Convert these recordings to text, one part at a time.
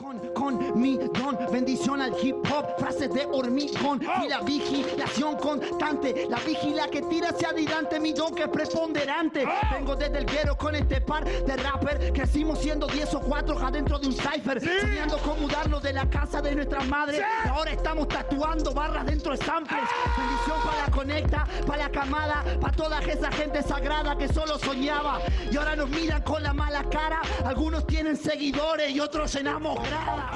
con, con mi don, bendición al hip hop, frases de hormigón y la vigilación constante, la vigila que tira hacia adelante, mi don que es preponderante. Vengo desde el guero con este par de rapper, crecimos siendo 10 o 4 adentro de un cipher, soñando con mudarnos de la casa de nuestras madres. Y ahora estamos tatuando barras dentro de samples. Bendición para la conecta, para la camada, para toda esa gente sagrada que solo soñaba. Y ahora nos miran con la mala cara. Algunos tienen seguidores y otros llenamos grada.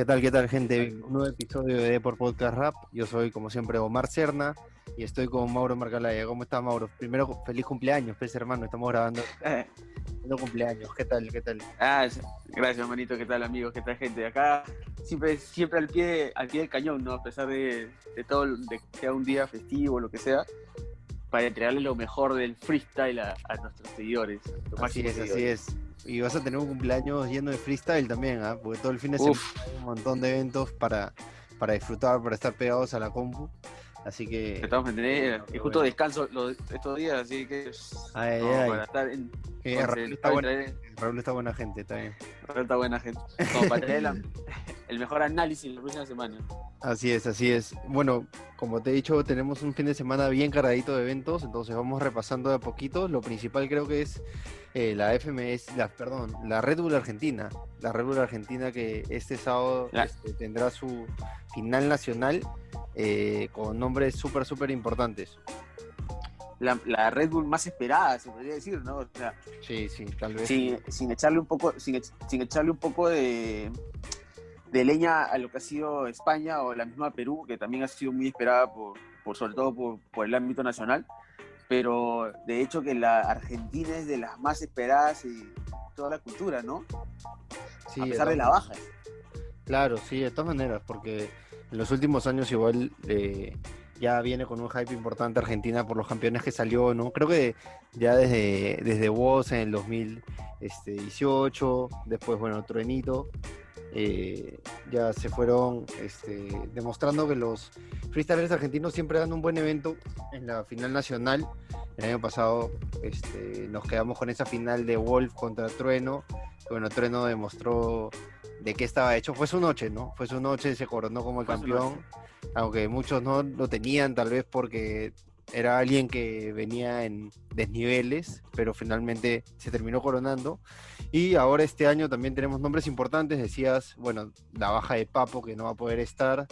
¿Qué tal, qué tal, gente? Un nuevo episodio de por Podcast Rap. Yo soy, como siempre, Omar Cerna y estoy con Mauro Marcalaya. ¿Cómo está, Mauro? Primero, feliz cumpleaños, pues, hermano. Estamos grabando. Feliz cumpleaños. ¿Qué tal, qué tal? Ah, gracias, hermanito. ¿Qué tal, amigos? ¿Qué tal, gente? Acá siempre, siempre al pie, al pie del cañón, ¿no? A pesar de, de todo, de que sea un día festivo, lo que sea, para entregarle lo mejor del freestyle a, a nuestros seguidores. Así es, así es. Y vas a tener un cumpleaños lleno de freestyle también, ¿ah? Porque todo el fin de semana hay un montón de eventos para, para disfrutar, para estar pegados a la compu. Así que. Estamos en tener, Bueno, y justo bueno. descanso los, estos días, así que Ay, no, ay. para estar en Eh, Raúl, está buena, Raúl está buena gente, está bien. Está buena gente. Como para traer la- el mejor análisis la próxima semana. Así es, así es. Bueno, como te he dicho, tenemos un fin de semana bien cargadito de eventos, entonces vamos repasando de a poquito. Lo principal creo que es eh, la FMS, la, perdón, la Red Bull Argentina. La Red Bull Argentina que este sábado este, tendrá su final nacional eh, con nombres súper, súper importantes. La, la Red Bull más esperada, se podría decir, ¿no? O sea, Sí, sí, tal vez. sin, sin echarle un poco, sin, sin echarle un poco de, de leña a lo que ha sido España o la misma Perú, que también ha sido muy esperada por, por sobre todo por, por el ámbito nacional. Pero de hecho que la Argentina es de las más esperadas y toda la cultura, ¿no? Sí, a pesar de la baja. Claro, sí, de todas maneras, porque en los últimos años igual eh, ya viene con un hype importante Argentina por los campeones que salió, ¿no? Creo que ya desde, desde Woz en el 2018, después, bueno, Truenito, eh, ya se fueron este, demostrando que los freestylers argentinos siempre dan un buen evento en la final nacional. El año pasado este, nos quedamos con esa final de Wolf contra Trueno. Bueno, Trueno demostró de qué estaba hecho. Fue su noche, ¿no? Fue su noche, se coronó como el campeón, aunque muchos no lo tenían, tal vez porque era alguien que venía en desniveles, pero finalmente se terminó coronando. Y ahora este año también tenemos nombres importantes, decías, bueno, la baja de Papo que no va a poder estar.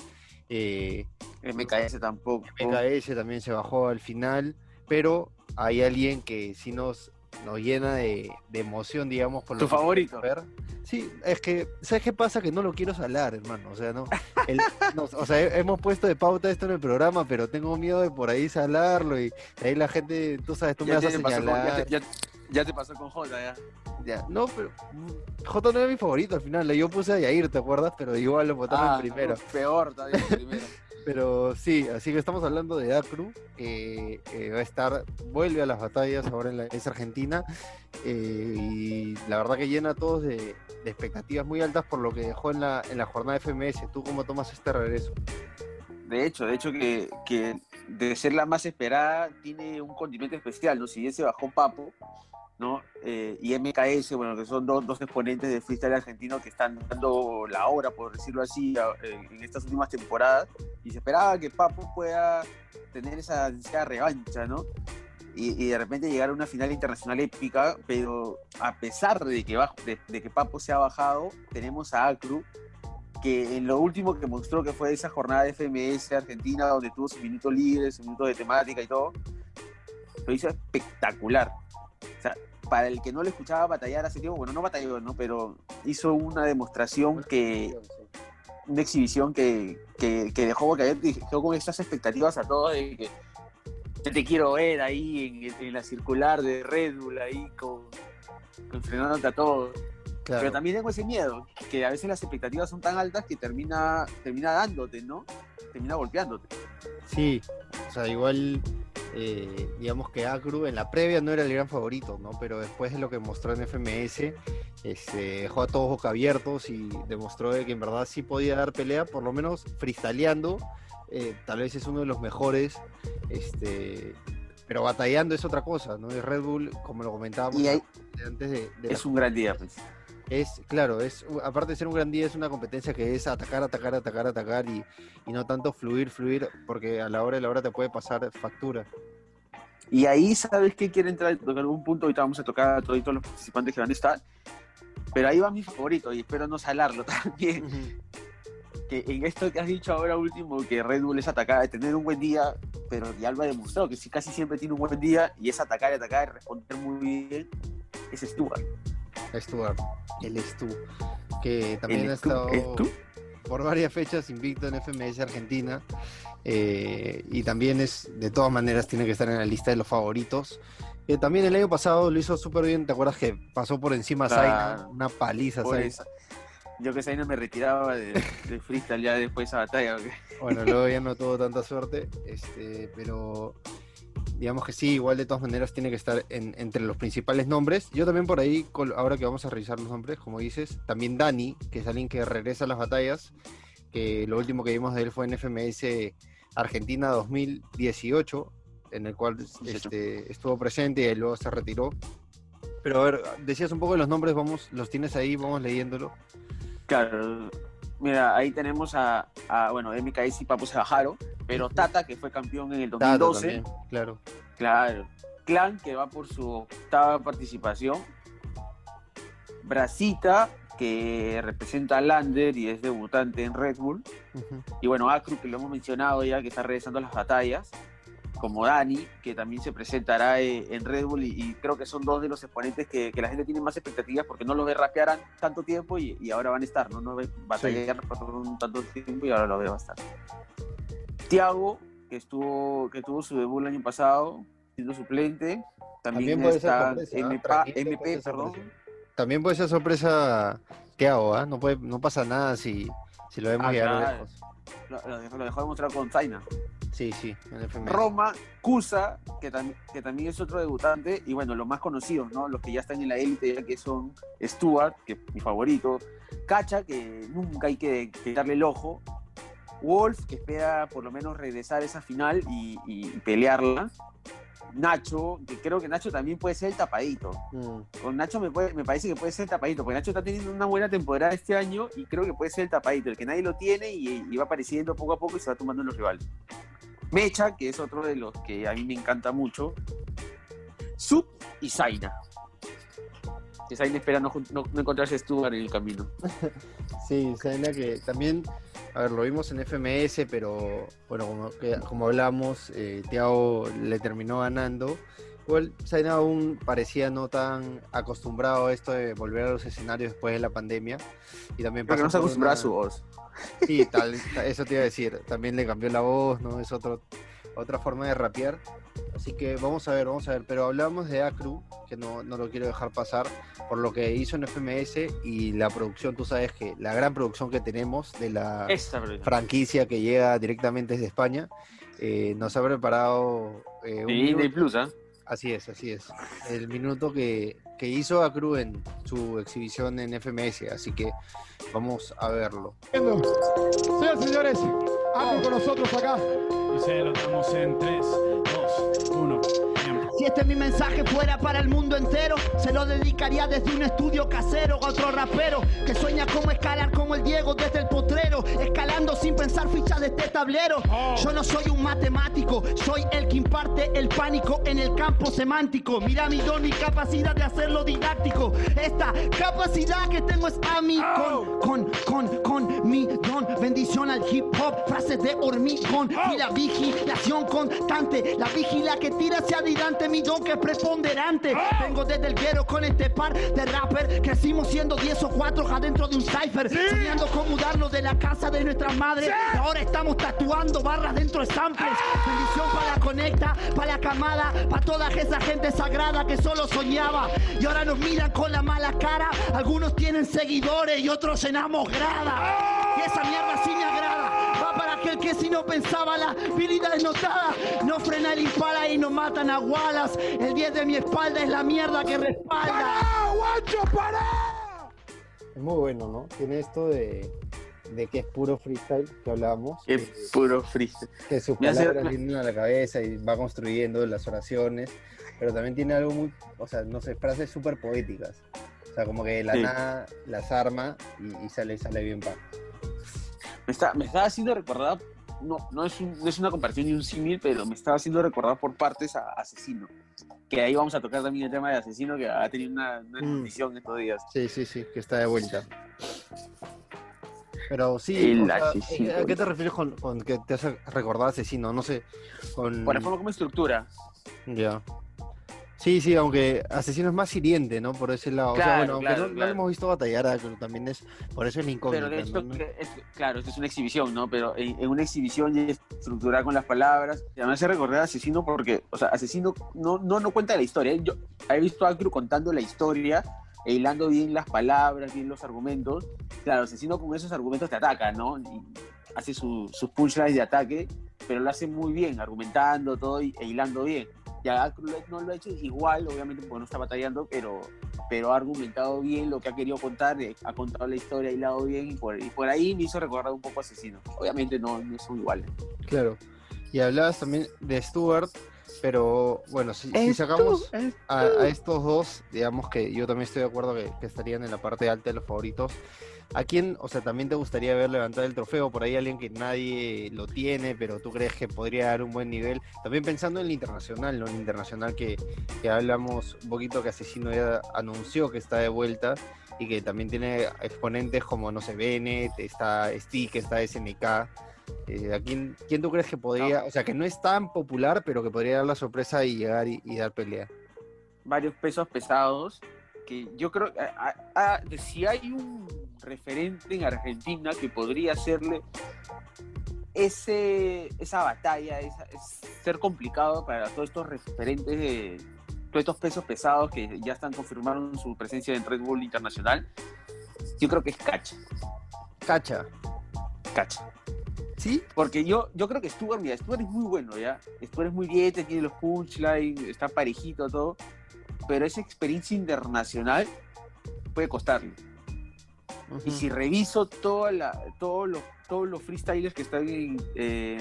Eh, MKS tampoco. MKS también se bajó al final, pero hay alguien que sí nos, nos llena de, de emoción, digamos, por lo ¿Tu que favorito? ver. Sí, es que, ¿sabes qué pasa? Que no lo quiero salar, hermano. O sea, no. el- no, o sea, he- hemos puesto de pauta esto en el programa, pero tengo miedo de por ahí salarlo y ahí la gente, tú sabes, tú me Ya, vas a con, ya, señalar. te, ya- ya te pasó con Jota, ya. Ya, No, pero mm, J no era mi favorito al final. Yo puse a Yair, ¿te acuerdas? Pero igual lo votaron Ah, primero. no, peor todavía primero. Pero sí, así que estamos hablando de Acru, que eh, va a estar, vuelve a las batallas ahora en la, es Argentina, eh, y la verdad que llena a todos de, expectativas muy altas por lo que dejó en la, en la jornada FMS. ¿Tú cómo tomas este regreso? De hecho, de hecho que, que de ser la más esperada tiene un condimento especial, ¿no? Si bien se bajó Papo, ¿no? Eh, y MKS, bueno, que son dos, dos exponentes de freestyle argentino que están dando la obra, por decirlo así, a- eh, en estas últimas temporadas, y se esperaba que Papo pueda tener esa ansiada revancha, ¿no? Y, y de repente llegar a una final internacional épica, pero a pesar de que, bajo, de, de que Papo se ha bajado, tenemos a Acru, que en lo último que mostró que fue esa jornada de FMS Argentina, donde tuvo su minuto libre, su minuto de temática y todo, lo hizo espectacular. O sea, para el que no le escuchaba batallar hace tiempo, bueno, no batalló, ¿no? Pero hizo una demostración que, una exhibición que, que, que dejó boca dejó con estas expectativas a todos de que yo te quiero ver ahí en, en la circular de Red Bull, ahí con, con frenándote a todos. Claro. Pero también tengo ese miedo, que a veces las expectativas son tan altas que termina, termina dándote, ¿no? Termina golpeándote. Sí, o sea, igual eh, digamos que Acru en la previa no era el gran favorito, ¿no? Pero después de lo que mostró en FMS, este, dejó a todos boca abiertos y demostró de que en verdad sí podía dar pelea, por lo menos freestyleando. eh, tal vez es uno de los mejores, este, pero batallando es otra cosa, ¿no? Y Red Bull, como lo comentábamos ahí- antes de, de la Es un gran día, pues. Es, claro, es aparte de ser un gran día, es una competencia que es atacar, atacar, atacar, atacar y, y no tanto fluir, fluir, porque a la hora de la hora te puede pasar factura. Y ahí, ¿sabes qué? Quiere entrar a tocar un punto. Ahorita vamos a tocar a todos los participantes que van a estar. Pero ahí va mi favorito y espero no salarlo también. Que en esto que has dicho ahora último, que Red Bull es atacar, de tener un buen día, pero ya lo ha demostrado que sí, casi siempre tiene un buen día y es atacar y atacar y responder muy bien. Es Stuart. Stuart, el Stu, que también ¿El ha Stu? estado por varias fechas invicto en FMS Argentina eh, y también es, de todas maneras, tiene que estar en la lista de los favoritos. Que también el año pasado lo hizo súper bien, ¿te acuerdas que pasó por encima a Zaina? Una paliza, Zaina. Yo que Zaina me retiraba de, de freestyle ya después de esa batalla. Bueno, luego ya no tuvo tanta suerte, este, pero digamos que sí, igual de todas maneras tiene que estar en- entre los principales nombres. Yo también por ahí, ahora que vamos a revisar los nombres, como dices, también Dani, que es alguien que regresa a las batallas, que lo último que vimos de él fue en FMS Argentina 2018, en el cual 18. este, estuvo presente y luego se retiró. Pero a ver, decías un poco de los nombres, vamos, los tienes ahí, vamos leyéndolo. Claro, mira, ahí tenemos a, a, bueno, MKS y Papo se bajaron, pero Tata, que fue campeón en el Tato 2012, también, claro. claro. Clan, que va por su octava participación. Brasita, que representa a Lander y es debutante en Red Bull. Y bueno, Acru, que lo hemos mencionado ya, que está regresando a las batallas. Como Dani, que también se presentará eh, en Red Bull. Y, y creo que son dos de los exponentes que, que la gente tiene más expectativas porque no los ve rapear an- tanto tiempo y, y ahora van a estar, ¿no? No ve batallar por un tanto tiempo y ahora lo ve bastante. Tiago, que estuvo que tuvo su debut el año pasado, siendo suplente. También, También puede ser está sorpresa, ¿ah? MP, Tranquilo, puede MP ser perdón. También puede ser sorpresa Tiago, ¿ah? No, puede, no pasa nada si, si lo vemos Ah, llegar claro. lejos. Lo, lo dejó, lo dejó demostrar con Zaina. Sí, sí, en el FMS. Roma, Cusa, que, tam- que también es otro debutante, y bueno, los más conocidos, ¿no? Los que ya están en la élite, ya que son Stuart, que es mi favorito, Cacha, que nunca hay que quitarle el ojo, Wolf, que espera por lo menos regresar a esa final y, y pelearla, Nacho, que creo que Nacho también puede ser el tapadito. Mm, Con Nacho me, puede- me parece que puede ser el tapadito, porque Nacho está teniendo una buena temporada este año y creo que puede ser el tapadito, el que nadie lo tiene y, y va apareciendo poco a poco y se va tomando en los rivales. Mecha, que es otro de los que a mí me encanta mucho. Sub y Zaina. Que Zaina espera no, no- no encontrarse Stuart en el camino. Sí, Zaina que también, a ver, lo vimos en FMS, pero bueno, como, que- como hablamos, eh, Tiago le terminó ganando. Igual Zaina aún parecía no tan acostumbrado a esto de volver a los escenarios después de la pandemia. Y también pasó no se acostumbraba a su voz. Sí, tal, ta- eso te iba a decir. También le cambió la voz, ¿no? Es otro, otra forma de rapear. Así que vamos a ver, vamos a ver. Pero hablamos de Acru, que no, no lo quiero dejar pasar, por lo que hizo en FMS y la producción, tú sabes que la gran producción que tenemos de la franquicia que llega directamente desde España, eh, nos ha preparado eh, un minuto- Disney Plus, ¿ah? Así es, así es. El minuto que, que hizo Acru en su exhibición en FMS. Así que vamos a verlo. Señoras y señores, Acru con nosotros acá. Y se lo damos en 3, 2, 1. Si este mi mensaje fuera para el mundo entero, se lo dedicaría desde un estudio casero a otro rapero que sueña cómo escalar como el Diego desde el potrero, escalando sin pensar fichas de este tablero. Yo no soy un matemático, soy el que imparte el pánico en el campo semántico. Mira mi don y capacidad de hacerlo didáctico. Esta capacidad que tengo es a mí con, con, con, con mi don. Bendición al hip hop, frases de hormigón y la vigilación constante. La vigila que tira hacia adelante, mi don que es preponderante. Vengo desde el guero con este par de rapper. Crecimos siendo 10 o 4 adentro de un cipher. Soñando con mudarnos de la casa de nuestras madres. Ahora estamos tatuando barras dentro de samples. Bendición para la conecta, para la camada, para toda esa gente sagrada que solo soñaba. Y ahora nos miran con la mala cara. Algunos tienen seguidores y otros llenamos grada. Y esa mierda sí aquel que si no pensaba la habilidad es notada. No frena el impala y no matan a Wallace. El 10 de mi espalda es la mierda que respalda. ¡Pará, guacho, pará! Es muy bueno, ¿no? Tiene esto de, de que es puro freestyle que hablábamos. Es que- puro freestyle. que sus Me hace- palabras vienen a la cabeza y va construyendo las oraciones, pero también tiene algo muy, o sea, no sé, frases súper poéticas. O sea, como que de la Sí. nada las arma y, y sale, sale bien pa. Me, está, me estaba haciendo recordar, no, no, es un- no es una comparación ni un símil, pero me estaba haciendo recordar por partes a Asesino. Que ahí vamos a tocar también el tema de Asesino, que ha tenido una, una Mm. estos días. Sí, sí, sí, que está de vuelta. Pero sí, El o sea, asesino. ¿a qué te refieres con, con que te hace recordar asesino? No sé, con... Por la forma como estructura. Ya. Sí, sí, aunque asesino es más hiriente, ¿no? Por ese lado. o sea, Claro, bueno, claro, no, no claro. lo hemos visto batallar, pero también es, por eso es la incógnita. Pero que es- claro, esto es una exhibición, ¿no? Pero en, en una exhibición estructurada con las palabras, y además se recordar a Asesino porque, o sea, Asesino no, no, no cuenta la historia. Yo he visto a Acru contando la historia, e hilando bien las palabras, bien los argumentos. Claro, Asesino con esos argumentos te ataca, ¿no? Y hace su- sus punchlines de ataque, pero lo hace muy bien, argumentando todo y, e hilando bien. Ya no lo ha hecho igual, obviamente, porque no está batallando, pero pero ha argumentado bien lo que ha querido contar, eh, ha contado la historia, ha hilado bien y por, y por ahí me hizo recordar un poco a Asesino. Obviamente no, no son iguales. Claro. Y hablabas también de Stuart, pero bueno, si, si sacamos a, a estos dos, digamos que yo también estoy de acuerdo que, que estarían en la parte alta de los favoritos. ¿A quién, o sea, también te gustaría ver levantar el trofeo? Por ahí alguien que nadie lo tiene, pero tú crees que podría dar un buen nivel. También pensando en el internacional, ¿no? El internacional que, que hablamos un poquito que Asesino ya anunció que está de vuelta y que también tiene exponentes como, no sé, Bennett, está Stick, está SNK. Eh, ¿A quién, quién tú crees que podría, o sea, que no es tan popular, pero que podría dar la sorpresa y llegar y, y dar pelea? Varios pesos pesados que yo creo que ah, ah, si hay un referente en Argentina que podría hacerle ese, esa batalla, esa- es ser complicado para todos estos referentes de todos estos pesos pesados que ya están confirmaron su presencia en Red Bull Internacional, yo creo que es Cacha. Cacha. Cacha. ¿Sí? Porque yo, yo creo que Stuart, mira, Stuart es muy bueno, ¿ya? Stuart es muy bien, tiene los punchlines, está parejito, todo. Pero esa experiencia internacional puede costarle. Y si reviso toda la, todos los todos los freestylers que están en, eh,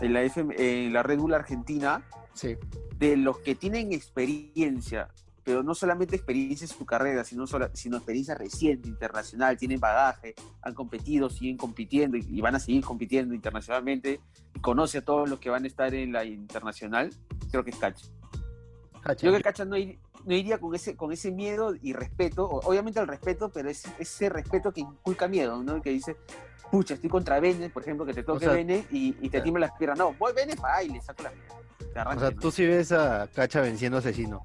en, la FM, en la Red Bull Argentina, Sí. de los que tienen experiencia, pero no solamente experiencia en su carrera, sino, sino experiencia reciente, internacional, tienen bagaje, han competido, siguen compitiendo y, y van a seguir compitiendo internacionalmente, y conoce a todos los que van a estar en la internacional, creo que es Cacha. Cacha. Yo que Cacha no, ir- no iría con ese, con ese miedo y respeto, o- obviamente el respeto, pero es ese respeto que inculca miedo, ¿no? Que dice, pucha, estoy contra Bennett, por ejemplo, que te toque sea, Bennett y, y te tiembla las piernas. No, voy Bennett para ahí, le saco la mierda. Te O sea, tú sí ves a Cacha venciendo a Asesino.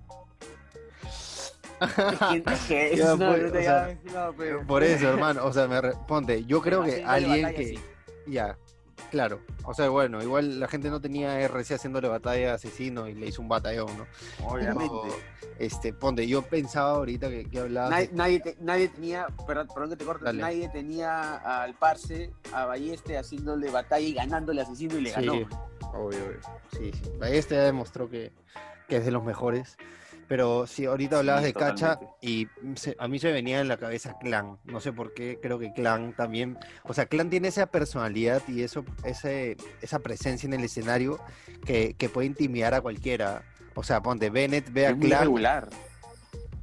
O Por eso, hermano. O sea, me re- ponte, yo creo que alguien que. Ya, claro. O sea, bueno, igual la gente no tenía RC haciéndole batalla a Asesino y le hizo un batallón, ¿no? Obviamente. Pero, este, ponte, yo pensaba ahorita que, que hablabas. Nadie, de- nadie, te- nadie tenía, perdón, perdón que te corte, Dale. nadie tenía al Parse, a Balleste haciéndole batalla y ganándole al asesino y le Sí, ganó. Obvio, obvio. Sí, sí. Este ya demostró que, que es de los mejores. Pero sí, ahorita hablabas Sí, de Cacha y se- a mí se venía en la cabeza Clan. No sé por qué, creo que Clan también. O sea, Clan tiene esa personalidad y eso, ese, esa presencia en el escenario que, que puede intimidar a cualquiera. O sea, ponte Bennett, ve a Es Clan. regular.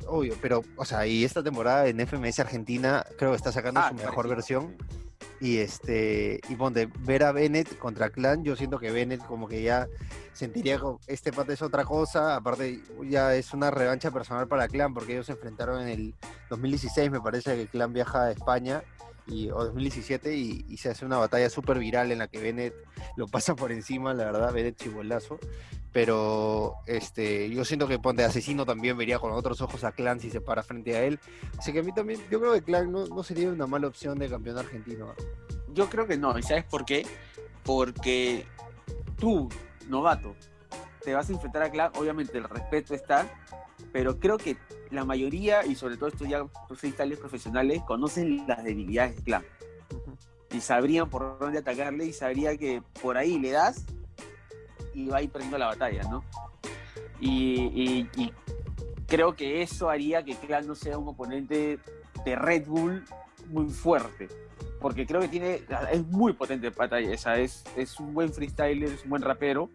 Obvio, pero, o sea, y esta temporada en FMS Argentina creo que está sacando Ah, su mejor parecido, versión. Y este, y ponte, ver a Bennett contra Clan, yo siento que Bennett como que ya sentiría que este pata es otra cosa, aparte ya es una revancha personal para Clan, porque ellos se enfrentaron en el 2016, me parece que Clan viaja a España, y, o 2017, y, y se hace una batalla súper viral en la que Bennett lo pasa por encima, la verdad, Bennett chibolazo, pero este, yo siento que ponte asesino también vería con otros ojos a Clan si se para frente a él, así que a mí también, yo creo que Clan no, no sería una mala opción de campeón argentino. Yo creo que no, ¿y sabes por qué? Porque tú, novato, te vas a enfrentar a Clan, obviamente el respeto está, pero creo que la mayoría, y sobre todo estos ya freestyles profesionales, conocen las debilidades de Clan. y sabrían por dónde atacarle y sabría que por ahí le das y va a ir perdiendo la batalla, ¿no? Y, creo que eso haría que Clan no sea un oponente de Red Bull muy fuerte. Porque creo que tiene. Es muy potente batalla esa. Es, es un buen freestyler, es un buen rapero.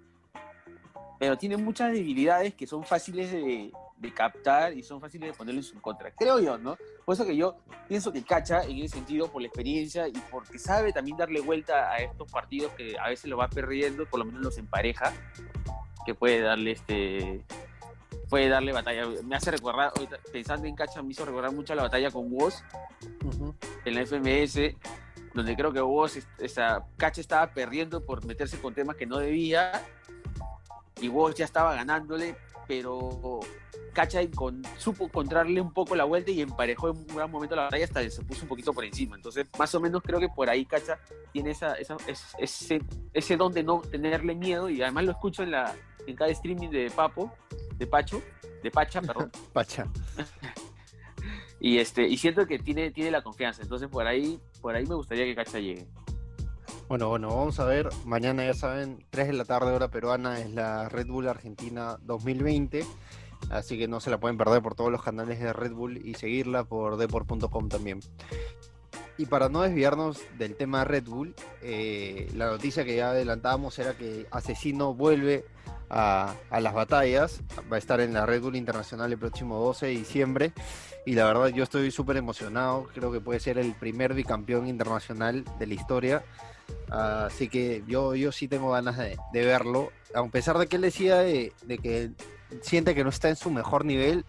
Pero tiene muchas debilidades que son fáciles de, de captar y son fáciles de ponerle en su contra. Creo yo, ¿no? Por eso que yo pienso que Cacha, en ese sentido, por la experiencia y porque sabe también darle vuelta a estos partidos que a veces lo va perdiendo, por lo menos los empareja, que puede darle este puede darle batalla. Me hace recordar, pensando en Cacha, me hizo recordar mucho la batalla con Woz Ujú. en la FMS, donde creo que Woz, esa, Cacha estaba perdiendo por meterse con temas que no debía, y Woz ya estaba ganándole, pero Cacha supo encontrarle un poco la vuelta y emparejó en un gran momento la batalla hasta que se puso un poquito por encima. Entonces, más o menos creo que por ahí Cacha tiene esa, esa- es- ese, ese don de no tenerle miedo, y además lo escucho en, la, en cada streaming de Papo, de Pacho, de Pacha, perdón. Pacha. Y este, y siento que tiene, tiene la confianza. Entonces por ahí, por ahí me gustaría que Cacha llegue. Bueno, bueno, vamos a ver. Mañana ya saben, 3 de la tarde, hora peruana, es la Red Bull Argentina 2020. Así que no se la pueden perder por todos los canales de Red Bull y seguirla por deport.com también. Y para no desviarnos del tema Red Bull, eh, la noticia que ya adelantábamos era que Asesino vuelve a, a las batallas. Va a estar en la Red Bull Internacional el próximo 12 de diciembre. Y la verdad yo estoy súper emocionado. Creo que puede ser el primer bicampeón internacional de la historia. Así que yo, yo sí tengo ganas de, de verlo. A pesar de que él decía de, de que siente que no está en su mejor nivel,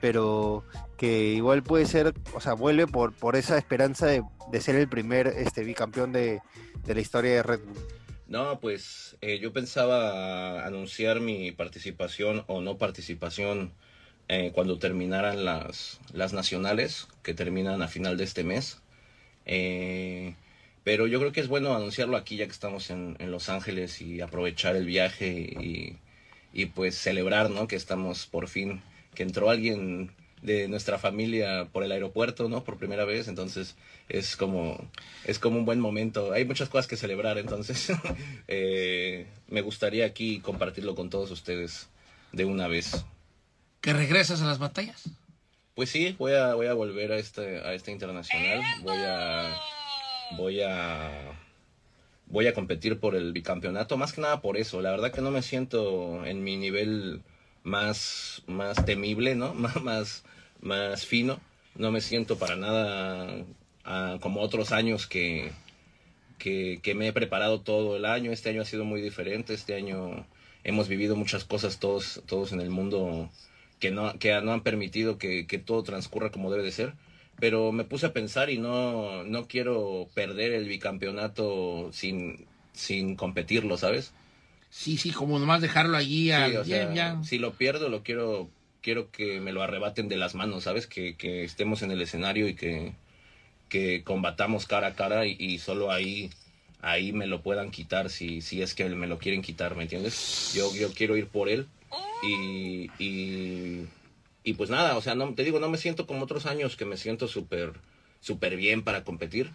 pero que igual puede ser, o sea, vuelve por, por esa esperanza de, de ser el primer este, bicampeón de, de la historia de Red Bull. No, pues eh, yo pensaba anunciar mi participación o no participación eh, cuando terminaran las, las nacionales, que terminan a final de este mes. Eh, pero yo creo que es bueno anunciarlo aquí ya que estamos en, en Los Ángeles y aprovechar el viaje y, y pues celebrar, ¿no? Que estamos por fin, que entró alguien de nuestra familia por el aeropuerto, ¿no? Por primera vez, entonces es como es como un buen momento. Hay muchas cosas que celebrar, entonces eh, me gustaría aquí compartirlo con todos ustedes de una vez. ¿Que regresas a las batallas? Pues sí, voy a voy a volver a este a este internacional, voy a voy a voy a competir por el bicampeonato, más que nada por eso. La verdad que no me siento en mi nivel más más temible, ¿no? Más más, fino. No me siento para nada ah, como otros años que, que que me he preparado todo el año. Este año ha sido muy diferente. Este año hemos vivido muchas cosas todos todos en el mundo que no que no han permitido que, que todo transcurra como debe de ser pero me puse a pensar y no, no quiero perder el bicampeonato sin, sin competirlo, ¿sabes? Sí, sí, como nomás dejarlo allí al Sí, o sea, ya, ya. si lo pierdo, lo quiero, quiero que me lo arrebaten de las manos, ¿sabes? Que, que estemos en el escenario y que, que combatamos cara a cara y, y solo ahí, ahí me lo puedan quitar si, si es que me lo quieren quitar, ¿me entiendes? Yo, yo quiero ir por él y, y, y pues nada, o sea, no, te digo, no me siento como otros años que me siento súper, súper bien para competir,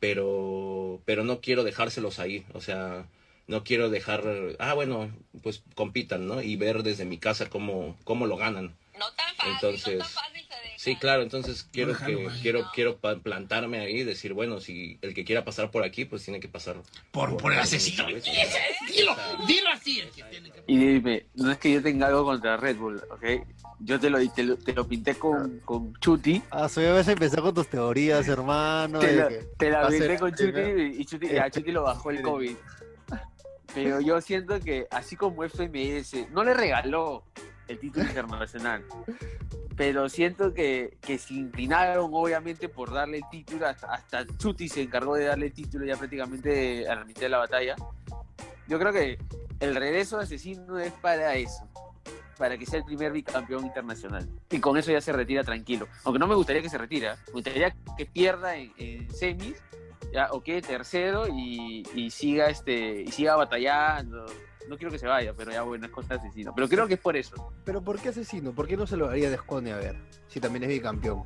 pero, pero no quiero dejárselos ahí, o sea, no quiero dejar, ah, bueno, pues compitan, ¿no? Y ver desde mi casa cómo, cómo lo ganan. No tan fácil, Entonces, no tan fácil se deja. Sí, claro, entonces quiero déjalo que ahí. quiero quiero plantarme ahí y decir, bueno, si el que quiera pasar por aquí, pues tiene que pasar Por, por el asesino. ¿sabes? Dilo, dilo así. el que tiene que- Y dime, no es que yo tenga algo contra Red Bull, ¿ok? Yo te lo, te lo, te lo pinté con, con Chuti. Ah, soy a veces empezar con tus teorías, hermano. Te la, que te la pinté con Chuti y, y Chuti, a Chuti lo bajó el COVID. Pero yo siento que así como FMS no le regaló el título internacional, pero siento que, que se inclinaron obviamente por darle el título, hasta, hasta Chuti se encargó de darle el título ya prácticamente a la mitad de la batalla. Yo creo que el regreso de Asesino es para eso, para que sea el primer bicampeón internacional. Y con eso ya se retira tranquilo. Aunque no me gustaría que se retire, me gustaría que pierda en, en semis, ya, o quede tercero y, y siga este y siga batallando. No quiero que se vaya, pero ya bueno, es cosa de asesino. Pero creo que es por eso. Pero ¿por qué asesino? ¿Por qué no se lo haría de Escone a ver? Si también es bicampeón.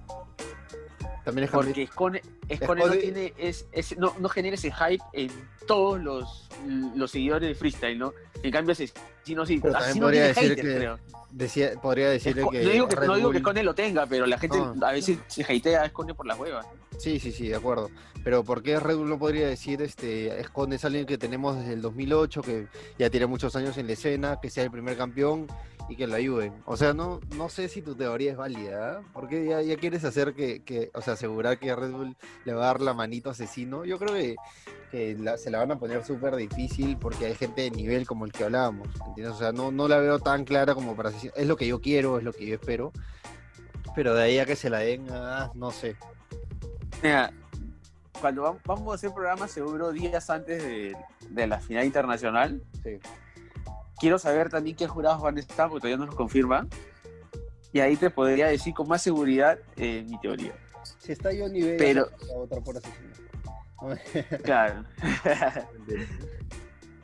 También es Porque Escone, Escone no tiene, es, es- no, no genera ese hype en todos los, los seguidores de freestyle, ¿no? En cambio, Asesino sí, Pero Asesino podría tiene decir haters, que creo. decía, podría decirle que. no digo que, Red no digo que Bull- Escone lo tenga, pero la gente No. a veces se hatea a Escone por las huevas. Sí, sí, sí, de acuerdo. Pero ¿por qué Red Bull no podría decir, este, Esconde es alguien que tenemos desde el 2008, que ya tiene muchos años en la escena, que sea el primer campeón y que lo ayuden? O sea, no, no sé si tu teoría es válida, ¿ah? Porque ya, ya quieres hacer que, que, o sea, asegurar que Red Bull le va a dar la manito a asesino. Yo creo que, se la van a poner súper difícil porque hay gente de nivel como el que hablábamos, ¿entiendes? O sea, no, no la veo tan clara como para asesino. Es lo que yo quiero, es lo que yo espero. Pero de ahí a que se la den, ah, no sé. Mira, cuando vam- vamos a hacer programa seguro días antes de, de la final internacional, Sí. quiero saber también qué jurados van a estar, porque todavía no nos confirman. Y ahí te podría decir con más seguridad eh, mi teoría. Si está Johnny Vega, Pero- la otra por asesino. Claro.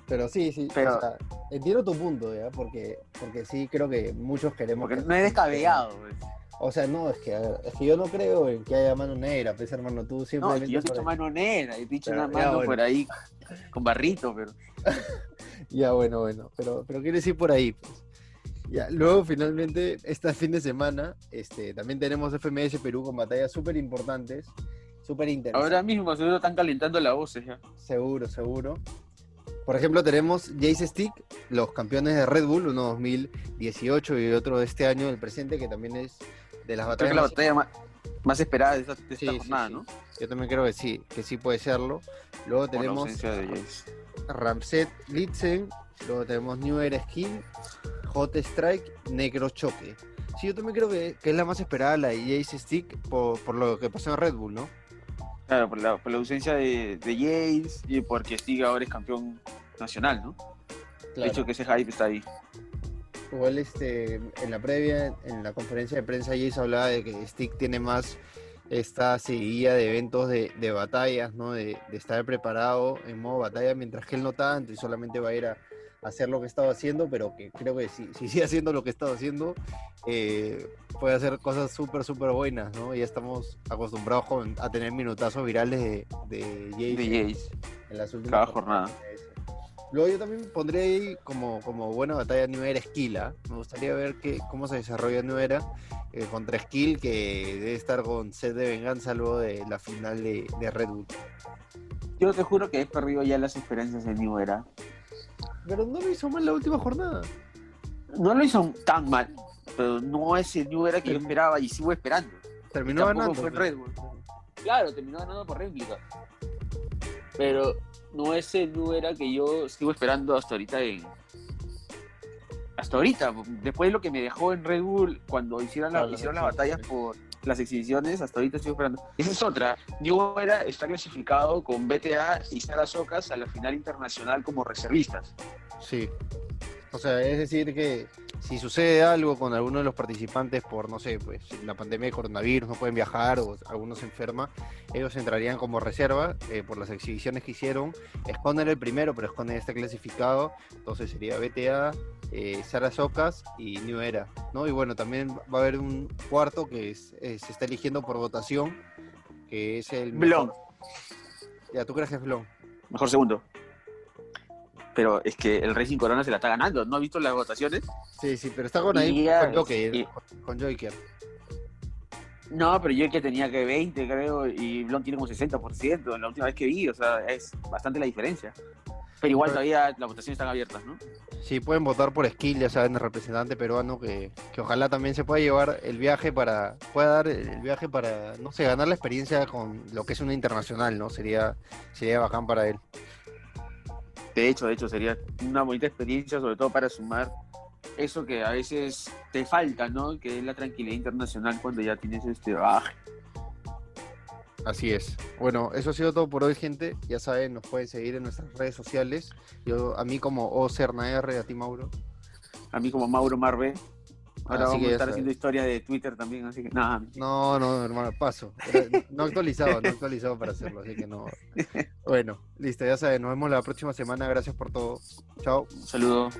Pero sí, sí. Pero- o sea, entiendo tu punto, ¿ya? Porque, porque sí creo que muchos queremos. Porque que- no es descabellado. pues. O sea, no, es que, es que yo no creo en que haya mano negra, pues hermano, tú No, es simplemente. que yo he dicho mano negra, he dicho Pero, una mano bueno. por ahí con barrito, pero. Ya, bueno, bueno. Pero, pero quieres ir por ahí, pues. Ya, luego finalmente, este fin de semana, este, también tenemos FMS Perú con batallas súper importantes, súper interesantes. Ahora mismo seguro están calentando las voces ya. Seguro, seguro. Por ejemplo, tenemos Jace Stick, los campeones de Red Bull, uno 2018 y otro de este año, el presente, que también es de las Creo batallas que la más- batalla más, más esperada de esta, de esta Sí, sí, jornada, sí. ¿no? Yo también creo que sí, que sí puede serlo. Luego Por tenemos. Ramset Litzen, luego tenemos New Era Skin, Hot Strike, Negro Choque. Sí, yo también creo que, que es la más esperada, la de Jace Stick, por, por lo que pasó en Red Bull, ¿no? Claro, por la, por la ausencia de, de Jace y porque Stig ahora es campeón nacional, ¿no? De hecho que ese hype está ahí. Igual este, en la previa, en la conferencia de prensa, Jace hablaba de que Stick tiene más esta seguida de eventos de, de batallas, ¿no? De, de estar preparado en modo batalla, mientras que él no tanto y solamente va a ir a, a hacer lo que estaba haciendo, pero que creo que si, si sigue haciendo lo que estaba haciendo, eh, puede hacer cosas súper, súper buenas, ¿no? Ya estamos acostumbrados con- a tener minutazos virales de, de Jace De Jace. en las últimas Cada jornada. Luego yo también pondré ahí como, como buena batalla New Era Esquila. Me gustaría ver que, cómo se desarrolla New Era eh, contra Skill, que debe estar con sed de venganza luego de la final de, de Red Bull. Yo te juro que he perdido ya las esperanzas de New Era. Pero no lo hizo mal la última jornada. No lo hizo tan mal, pero no es el New Era que yo esperaba y sigo esperando. Terminó ganando. fue en. Red Bull. Claro, terminó ganando por réplica. Pero no es el que yo sigo esperando hasta ahorita en. Hasta ahorita, después de lo que me dejó en Red Bull cuando hicieron, la- Claro, hicieron las batallas por las exhibiciones, hasta ahorita sigo esperando. Esa es otra. New Era está clasificado con BTA y Sara Socas a la final internacional como reservistas. Sí. O sea, es decir que si sucede algo con alguno de los participantes por, no sé, pues la pandemia de coronavirus, no pueden viajar o alguno se enferma, ellos entrarían como reserva eh, por las exhibiciones que hicieron. Esconde era el primero, pero Esconde ya está clasificado, entonces sería BTA, eh, Sara Socas y New Era, ¿no? Y bueno, también va a haber un cuarto que es- eh, se está eligiendo por votación, que es el... Blon, Ya, ¿tú crees que es Blon? mejor segundo. Pero es que el Racing Corona se la está ganando. ¿No has visto las votaciones? Sí, sí, pero está con ahí, Y ya, con Joker, y- con- Joker. No, pero yo que tenía que 20, creo, y Blon tiene como 60% en la última vez que vi, o sea, es bastante la diferencia. Pero igual todavía las votaciones están abiertas, ¿no? Sí, pueden votar por Skill, ya saben, el representante peruano, que, que ojalá también se pueda llevar el viaje para, pueda dar el viaje para, no sé, ganar la experiencia con lo que es una internacional, ¿no? Sería, sería bacán para él. De hecho, de hecho, sería una bonita experiencia, sobre todo para sumar eso que a veces te falta, ¿no? Que es la tranquilidad internacional cuando ya tienes este bagaje. Así es. Bueno, eso ha sido todo por hoy, gente. Ya saben, nos pueden seguir en nuestras redes sociales. Yo, a mí como OCERNAR, a ti Mauro. A mí como Mauro Marve. Ahora Así vamos que a estar sabes. haciendo historia de Twitter también, así que nada. No, no, hermano, paso. Era- No actualizado, no actualizado para hacerlo, así que no. Bueno, listo, ya saben, nos vemos la próxima semana. Gracias por todo. Chao. Un saludo.